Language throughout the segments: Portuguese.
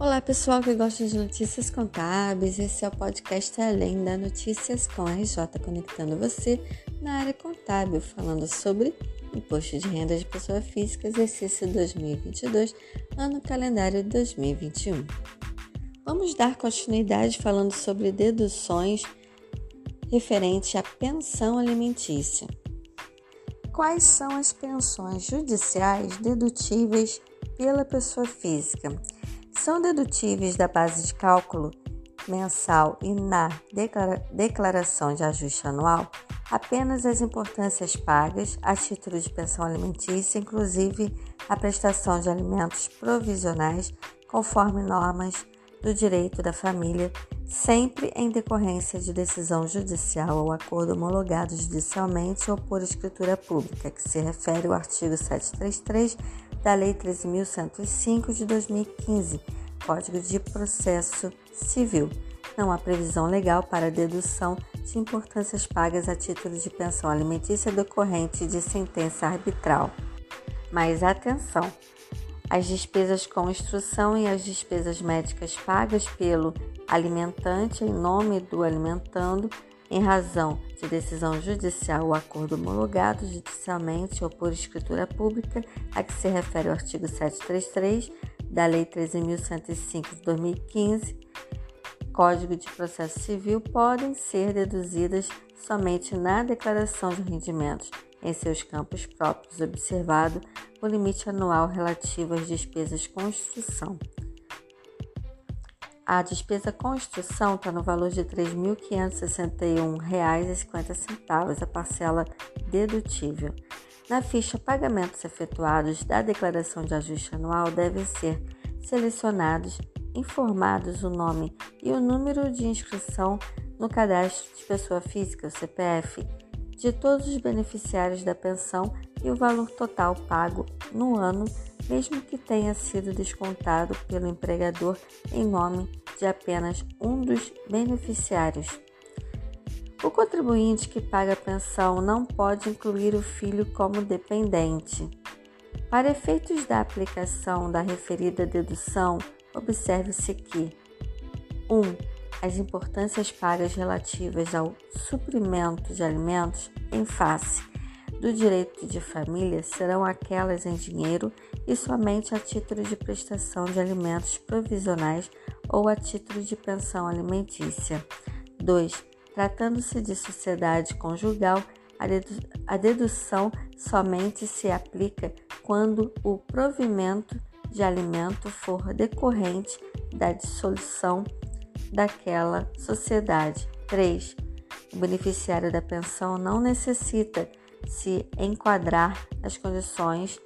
Olá, pessoal que gosta de notícias contábeis. Esse é o podcast Além da Notícias com a RJ, conectando você na área contábil, falando sobre imposto de renda de pessoa física, exercício 2022, ano calendário 2021. Vamos dar continuidade falando sobre deduções referentes à pensão alimentícia. Quais são as pensões judiciais dedutíveis pela pessoa física? São dedutíveis da base de cálculo mensal e na declaração de ajuste anual apenas as importâncias pagas a título de pensão alimentícia, inclusive a prestação de alimentos provisionais, conforme normas do direito da família, sempre em decorrência de decisão judicial ou acordo homologado judicialmente ou por escritura pública, que se refere ao artigo 733 da Lei 13.105 de 2015, Código de Processo Civil. Não há previsão legal para dedução de importâncias pagas a título de pensão alimentícia decorrente de sentença arbitral. Mas atenção! As despesas com instrução e as despesas médicas pagas pelo alimentante em nome do alimentando em razão de decisão judicial ou acordo homologado judicialmente ou por escritura pública, a que se refere o artigo 733 da Lei 13.105 de 2015, Código de Processo Civil, podem ser deduzidas somente na declaração de rendimentos em seus campos próprios, observado o limite anual relativo às despesas com instrução. A despesa com instrução está no valor de R$ 3.561,50, a parcela dedutível. Na ficha Pagamentos Efetuados da Declaração de Ajuste Anual devem ser selecionados, informados o nome e o número de inscrição no cadastro de pessoa física, o CPF, de todos os beneficiários da pensão e o valor total pago no ano, mesmo que tenha sido descontado pelo empregador em nome de apenas um dos beneficiários. O contribuinte que paga a pensão não pode incluir o filho como dependente. Para efeitos da aplicação da referida dedução, observe-se que 1. Um, as importâncias pagas relativas ao suprimento de alimentos em face do direito de família serão aquelas em dinheiro e somente a título de prestação de alimentos provisionais ou a título de pensão alimentícia. 2. Tratando-se de sociedade conjugal, a, dedu a dedução somente se aplica quando o provimento de alimento for decorrente da dissolução daquela sociedade. 3. O beneficiário da pensão não necessita se enquadrar nas condições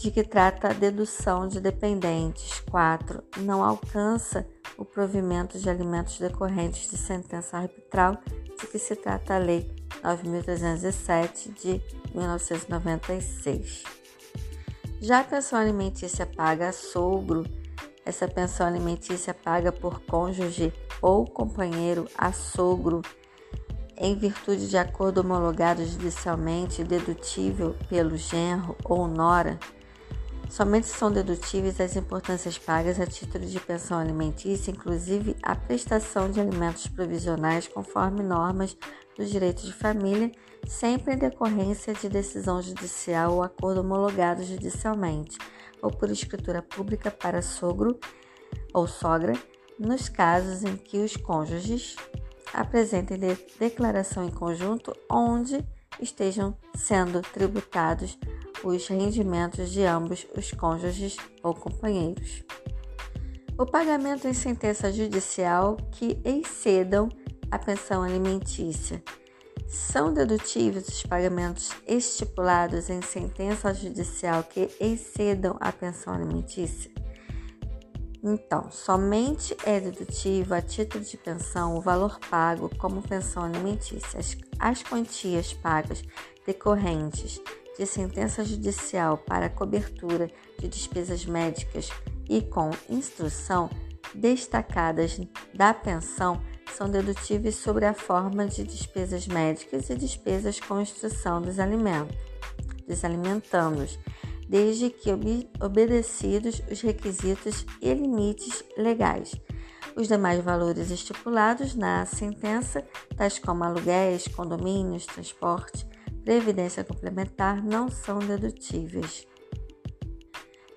de que trata a dedução de dependentes. 4. Não alcança o provimento de alimentos decorrentes de sentença arbitral de que se trata a Lei 9.307 de 1996. Já a pensão alimentícia paga a sogro, essa pensão alimentícia paga por cônjuge ou companheiro a sogro em virtude de acordo homologado judicialmente dedutível pelo genro ou nora, somente são dedutíveis as importâncias pagas a título de pensão alimentícia, inclusive a prestação de alimentos provisionais conforme normas do direito de família, sempre em decorrência de decisão judicial ou acordo homologado judicialmente, ou por escritura pública para sogro ou sogra, nos casos em que os cônjuges apresentem de declaração em conjunto onde estejam sendo tributados os rendimentos de ambos os cônjuges ou companheiros. O pagamento em sentença judicial que excedam a pensão alimentícia. São dedutíveis os pagamentos estipulados em sentença judicial que excedam a pensão alimentícia? Então, somente é dedutível a título de pensão o valor pago como pensão alimentícia. As, as quantias pagas decorrentes de sentença judicial para cobertura de despesas médicas e com instrução destacadas da pensão são dedutíveis sobre a forma de despesas médicas e despesas com instrução dos alimentos, dos alimentandos desde que obedecidos os requisitos e limites legais. Os demais valores estipulados na sentença, tais como aluguéis, condomínios, transporte, previdência complementar, não são dedutíveis.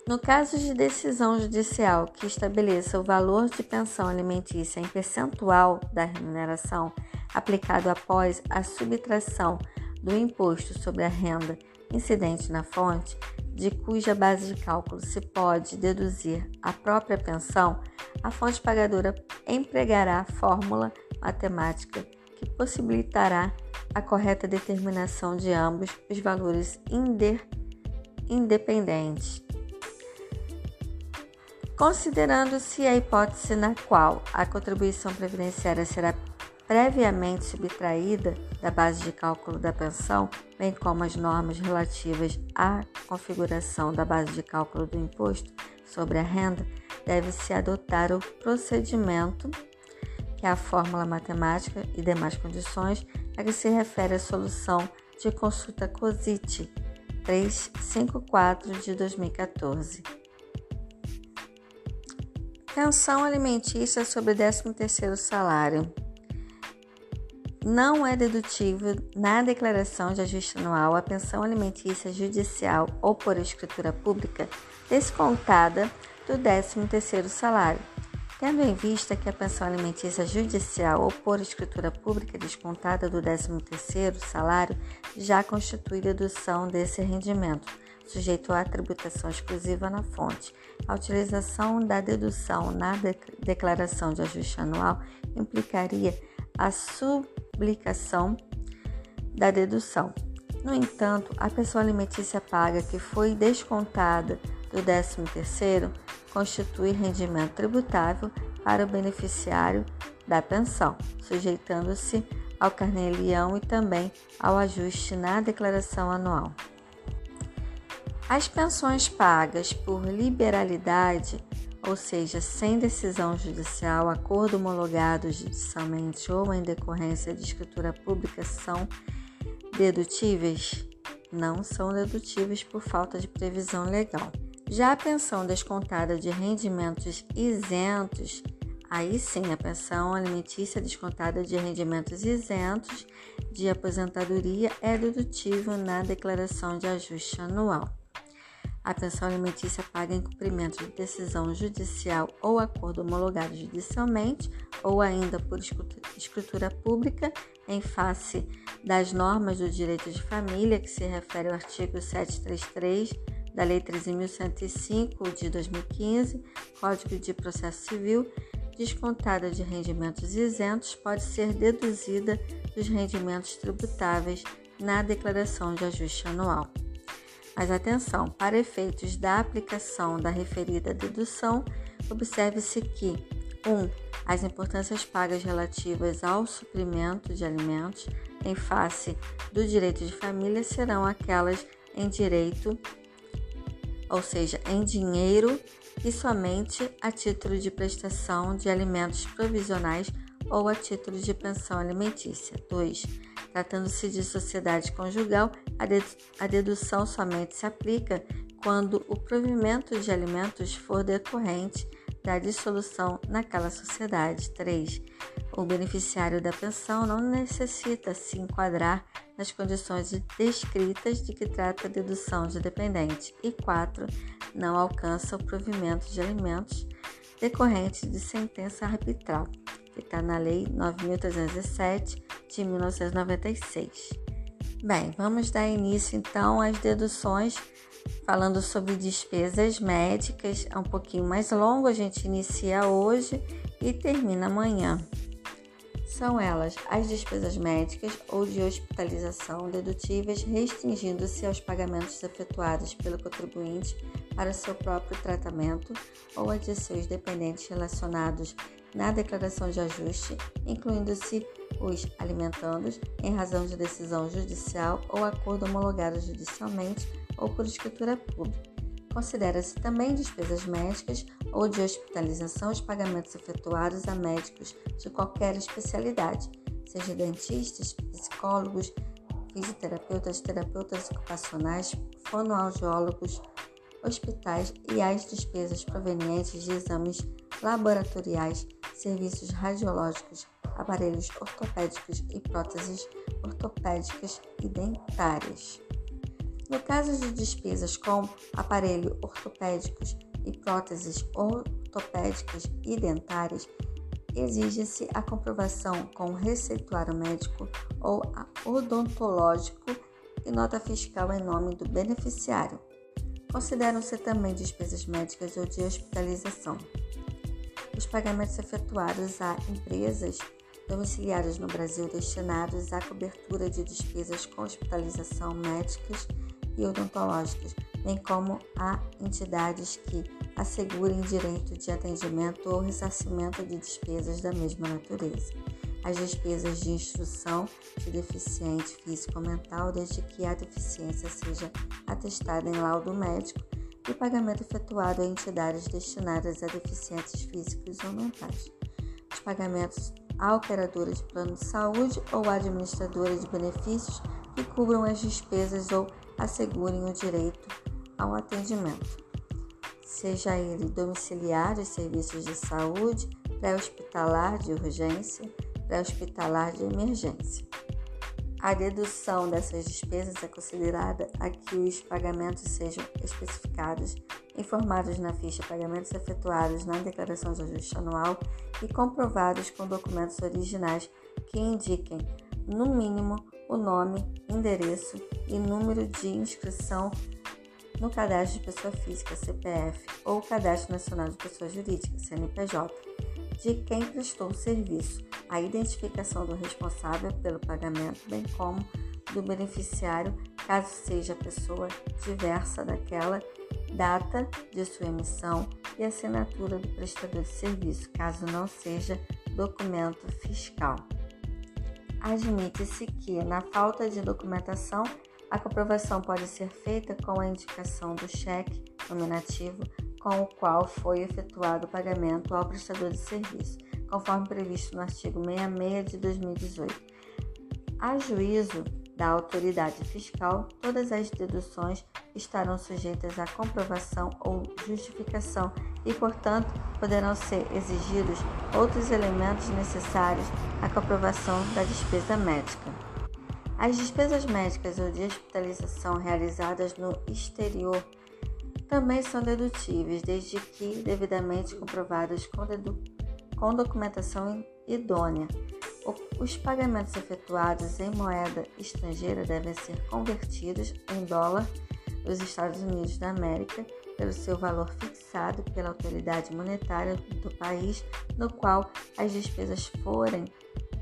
No caso de decisão judicial que estabeleça o valor de pensão alimentícia em percentual da remuneração aplicado após a subtração do imposto sobre a renda incidente na fonte, de cuja base de cálculo se pode deduzir a própria pensão, a fonte pagadora empregará a fórmula matemática que possibilitará a correta determinação de ambos os valores independentes. Considerando-se a hipótese na qual a contribuição previdenciária será previamente subtraída da base de cálculo da pensão, bem como as normas relativas à configuração da base de cálculo do imposto sobre a renda, deve-se adotar o procedimento, que é a fórmula matemática e demais condições, a que se refere a solução de consulta COSIT 354 de 2014. Pensão alimentícia sobre 13º salário. Não é dedutível na declaração de ajuste anual a pensão alimentícia judicial ou por escritura pública descontada do 13º salário. Tendo em vista que a pensão alimentícia judicial ou por escritura pública descontada do 13º salário já constitui dedução desse rendimento, sujeito à tributação exclusiva na fonte. A utilização da dedução na de declaração de ajuste anual implicaria a sublicação da dedução. No entanto, a pessoa alimentícia paga que foi descontada do 13º constitui rendimento tributável para o beneficiário da pensão, sujeitando-se ao carnê-leão e também ao ajuste na declaração anual. As pensões pagas por liberalidade, ou seja, sem decisão judicial, acordo homologado judicialmente ou em decorrência de escritura pública, são dedutíveis? Não são dedutíveis por falta de previsão legal. Já a pensão descontada de rendimentos isentos, aí sim a pensão alimentícia descontada de rendimentos isentos de aposentadoria é dedutível na declaração de ajuste anual. A pensão alimentícia paga em cumprimento de decisão judicial ou acordo homologado judicialmente, ou ainda por escritura pública, em face das normas do direito de família, que se refere ao artigo 733 da Lei 13.105 de 2015, Código de Processo Civil, descontada de rendimentos isentos, pode ser deduzida dos rendimentos tributáveis na declaração de ajuste anual. Mas atenção, para efeitos da aplicação da referida dedução, observe-se que 1. Um, as importâncias pagas relativas ao suprimento de alimentos em face do direito de família serão aquelas em direito, ou seja, em dinheiro e somente a título de prestação de alimentos provisionais ou a título de pensão alimentícia. 2. Tratando-se de sociedade conjugal, a dedução somente se aplica quando o provimento de alimentos for decorrente da dissolução naquela sociedade. 3. O beneficiário da pensão não necessita se enquadrar nas condições descritas de que trata a dedução de dependente. E 4. Não alcança o provimento de alimentos decorrente de sentença arbitral que está na Lei 9.307 de 1996. Bem, vamos dar início então às deduções, falando sobre despesas médicas. É um pouquinho mais longo, a gente inicia hoje e termina amanhã. São elas as despesas médicas ou de hospitalização dedutíveis, restringindo-se aos pagamentos efetuados pelo contribuinte para seu próprio tratamento ou a de seus dependentes relacionados na declaração de ajuste, incluindo-se os alimentandos em razão de decisão judicial ou acordo homologado judicialmente ou por escritura pública. Considera-se também despesas médicas ou de hospitalização os pagamentos efetuados a médicos de qualquer especialidade, seja dentistas, psicólogos, fisioterapeutas, terapeutas ocupacionais, fonoaudiólogos, hospitais e as despesas provenientes de exames laboratoriais, serviços radiológicos, aparelhos ortopédicos e próteses ortopédicas e dentárias. No caso de despesas com aparelhos ortopédicos e próteses ortopédicas e dentárias, exige-se a comprovação com receituário médico ou odontológico e nota fiscal em nome do beneficiário. Consideram-se também despesas médicas ou de hospitalização. Os pagamentos efetuados a empresas domiciliadas no Brasil destinados à cobertura de despesas com hospitalização médicas e odontológicas, bem como a entidades que assegurem direito de atendimento ou ressarcimento de despesas da mesma natureza. As despesas de instrução de deficiente físico ou mental, desde que a deficiência seja atestada em laudo médico, e pagamento efetuado a entidades destinadas a deficientes físicos ou mentais. Os pagamentos a operadora de plano de saúde ou administradora de benefícios que cubram as despesas ou assegurem o direito ao atendimento seja ele domiciliar de serviços de saúde, pré-hospitalar de urgência, pré-hospitalar de emergência. A dedução dessas despesas é considerada a que os pagamentos sejam especificados, informados na ficha pagamentos efetuados na declaração de ajuste anual e comprovados com documentos originais que indiquem, no mínimo, o nome, endereço e número de inscrição no Cadastro de Pessoa Física, CPF, ou Cadastro Nacional de Pessoa Jurídica, CNPJ, de quem prestou o serviço, a identificação do responsável pelo pagamento, bem como do beneficiário, caso seja pessoa diversa daquela data de sua emissão e assinatura do prestador de serviço, caso não seja documento fiscal. Admite-se que, na falta de documentação, a comprovação pode ser feita com a indicação do cheque nominativo com o qual foi efetuado o pagamento ao prestador de serviço, conforme previsto no artigo 66 de 2018. A juízo da autoridade fiscal, todas as deduções estarão sujeitas à comprovação ou justificação e, portanto, poderão ser exigidos outros elementos necessários à comprovação da despesa médica. As despesas médicas ou de hospitalização realizadas no exterior também são dedutíveis, desde que devidamente comprovadas com, com documentação idônea. Os pagamentos efetuados em moeda estrangeira devem ser convertidos em dólar dos Estados Unidos da América pelo seu valor fixado pela autoridade monetária do país no qual as despesas forem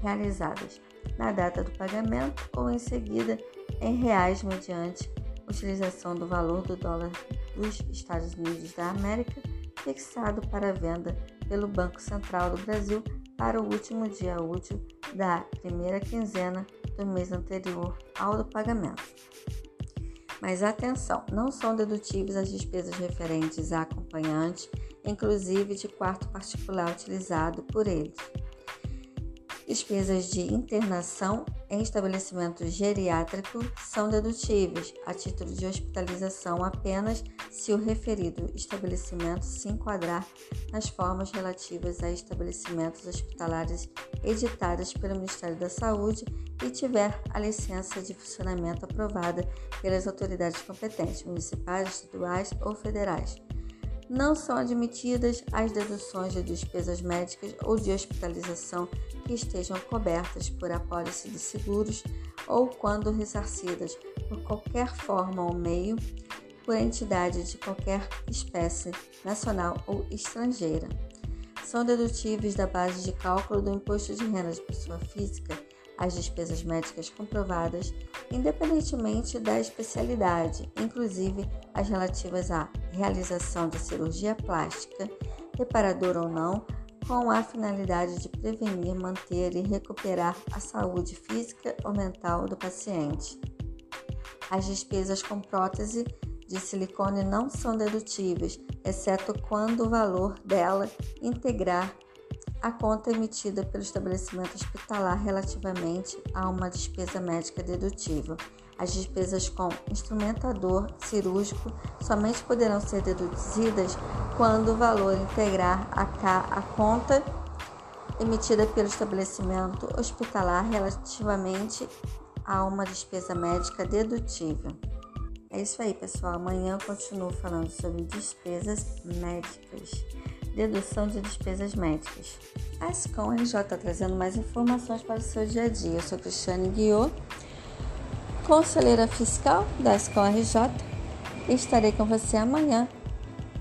realizadas na data do pagamento ou em seguida em reais mediante utilização do valor do dólar dos Estados Unidos da América fixado para venda pelo Banco Central do Brasil para o último dia útil da primeira quinzena do mês anterior ao do pagamento. Mas atenção, não são dedutíveis as despesas referentes a acompanhante, inclusive de quarto particular utilizado por eles. Despesas de internação em estabelecimento geriátrico são dedutíveis a título de hospitalização apenas se o referido estabelecimento se enquadrar nas formas relativas a estabelecimentos hospitalares editadas pelo Ministério da Saúde e tiver a licença de funcionamento aprovada pelas autoridades competentes, municipais, estaduais ou federais não são admitidas as deduções de despesas médicas ou de hospitalização que estejam cobertas por apólice de seguros ou quando ressarcidas por qualquer forma ou meio por entidade de qualquer espécie, nacional ou estrangeira. São dedutíveis da base de cálculo do imposto de renda de pessoa física as despesas médicas comprovadas, independentemente da especialidade, inclusive as relativas à realização de cirurgia plástica, reparadora ou não, com a finalidade de prevenir, manter e recuperar a saúde física ou mental do paciente. As despesas com prótese de silicone não são dedutíveis, exceto quando o valor dela integrar a conta emitida pelo estabelecimento hospitalar relativamente a uma despesa médica dedutível. As despesas com instrumentador cirúrgico somente poderão ser deduzidas quando o valor integrar a, a conta emitida pelo estabelecimento hospitalar relativamente a uma despesa médica dedutível. É isso aí, pessoal. Amanhã eu continuo falando sobre despesas médicas, dedução de despesas médicas. A SCOM RJ está trazendo mais informações para o seu dia a dia. Eu sou Cristiane Guiot, conselheira fiscal da SCOM RJ e estarei com você amanhã,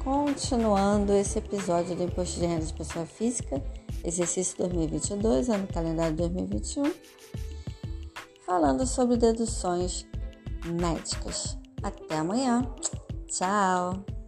continuando esse episódio do Imposto de Renda de Pessoa Física, exercício 2022, ano calendário 2021, falando sobre deduções médicas. Até amanhã. Tchau!